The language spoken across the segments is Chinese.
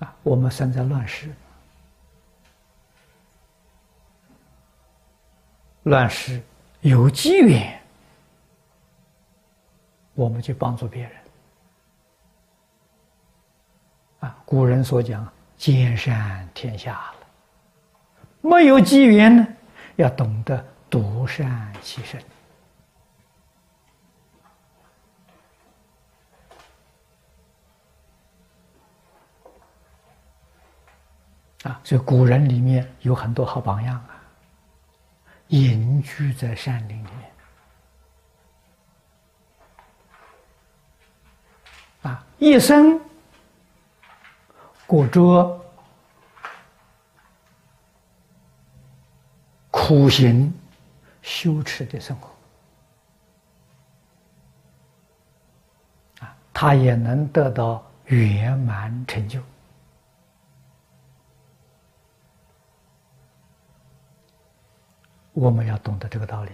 啊，我们生在乱世，乱世有机缘，我们去帮助别人。啊，古人所讲“兼善天下”了，没有机缘呢，要懂得独善其身。啊，所以古人里面有很多好榜样啊，隐居在山林里面，啊，一生过着苦行羞耻的生活，啊，他也能得到圆满成就。我们要懂得这个道理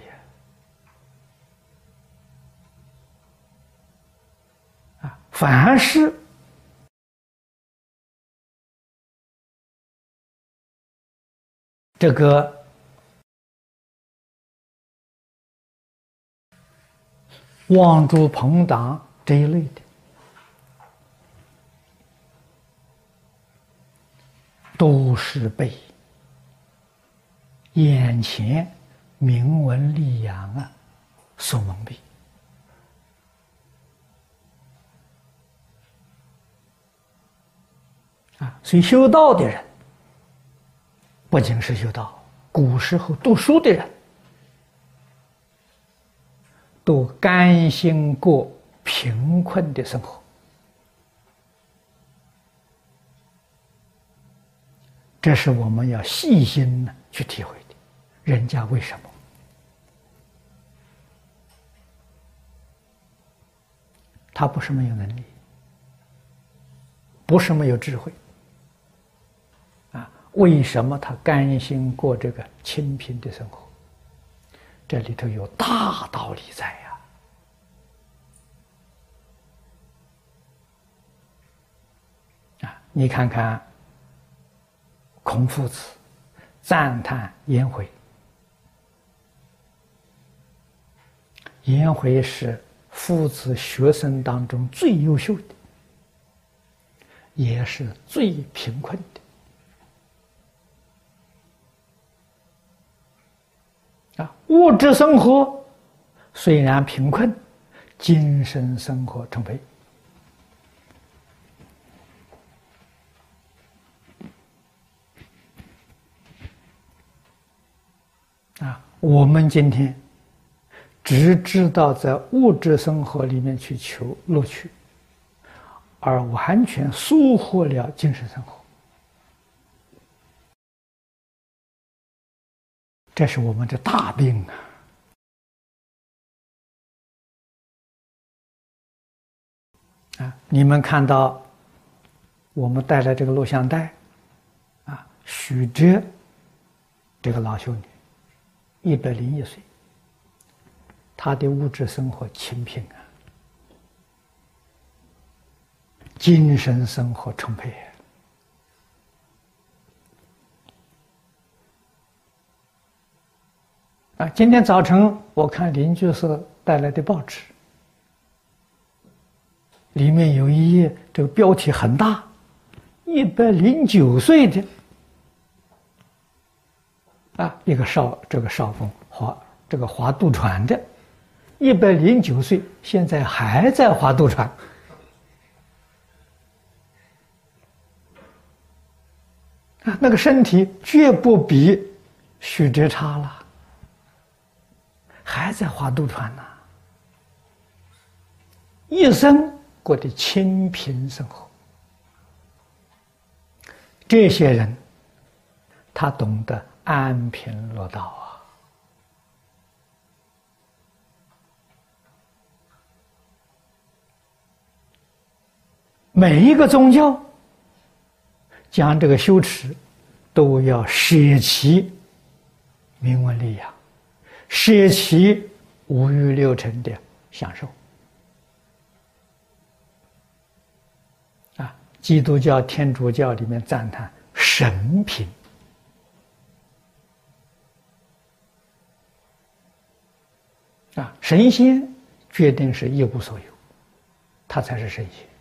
啊！凡是这个望珠朋党这一类的，都是被眼前。名闻利养啊，所蒙蔽啊！所以修道的人，不仅是修道，古时候读书的人，都甘心过贫困的生活，这是我们要细心的去体会。人家为什么？他不是没有能力，不是没有智慧，啊？为什么他甘心过这个清贫的生活？这里头有大道理在呀！啊，你看看，孔夫子赞叹颜回。颜回是夫子学生当中最优秀的，也是最贫困的。啊，物质生活虽然贫困，精神生活充沛。啊，我们今天。只知道在物质生活里面去求乐趣，而完全疏忽了精神生活，这是我们的大病啊！啊，你们看到我们带来这个录像带，啊，许哲这个老修女，一百零一岁。他的物质生活清贫啊，精神生活充沛啊！今天早晨我看邻居是带来的报纸，里面有一页，这个标题很大，一百零九岁的啊，一个少这个少妇划这个划渡船的。一百零九岁，现在还在划渡船，啊，那个身体绝不比许哲差了，还在划渡船呢，一生过得清贫生活。这些人，他懂得安贫乐道啊。每一个宗教讲这个修持，都要舍弃名闻利养，舍弃五欲六尘的享受。啊，基督教、天主教里面赞叹神品啊，神仙决定是一无所有，他才是神仙。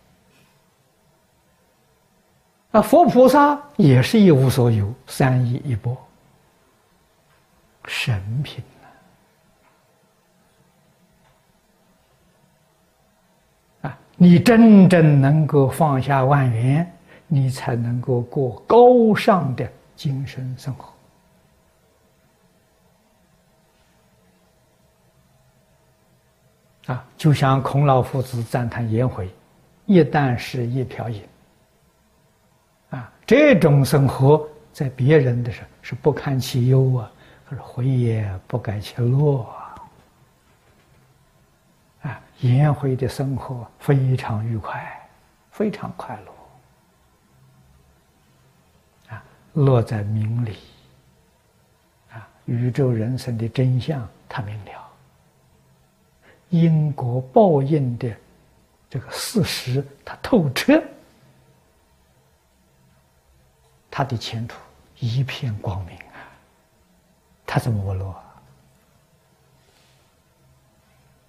啊，佛菩萨也是一无所有，三一一波，神品啊！你真正能够放下万缘，你才能够过高尚的精神生活。啊，就像孔老夫子赞叹颜回，一旦是一瓢饮。这种生活在别人的时候是不堪其忧啊，可是回也不改其乐啊。啊，颜回的生活非常愉快，非常快乐。啊，乐在明理。啊，宇宙人生的真相他明了，因果报应的这个事实他透彻。他的前途一片光明啊！他怎么不落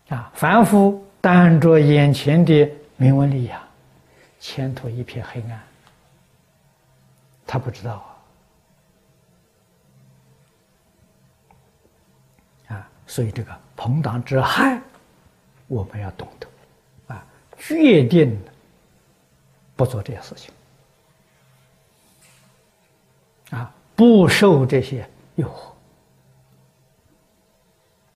啊？凡夫担着眼前的名闻利养，前途一片黑暗。他不知道啊！啊，所以这个朋党之害，我们要懂得啊，决定不做这些事情。啊，不受这些诱惑。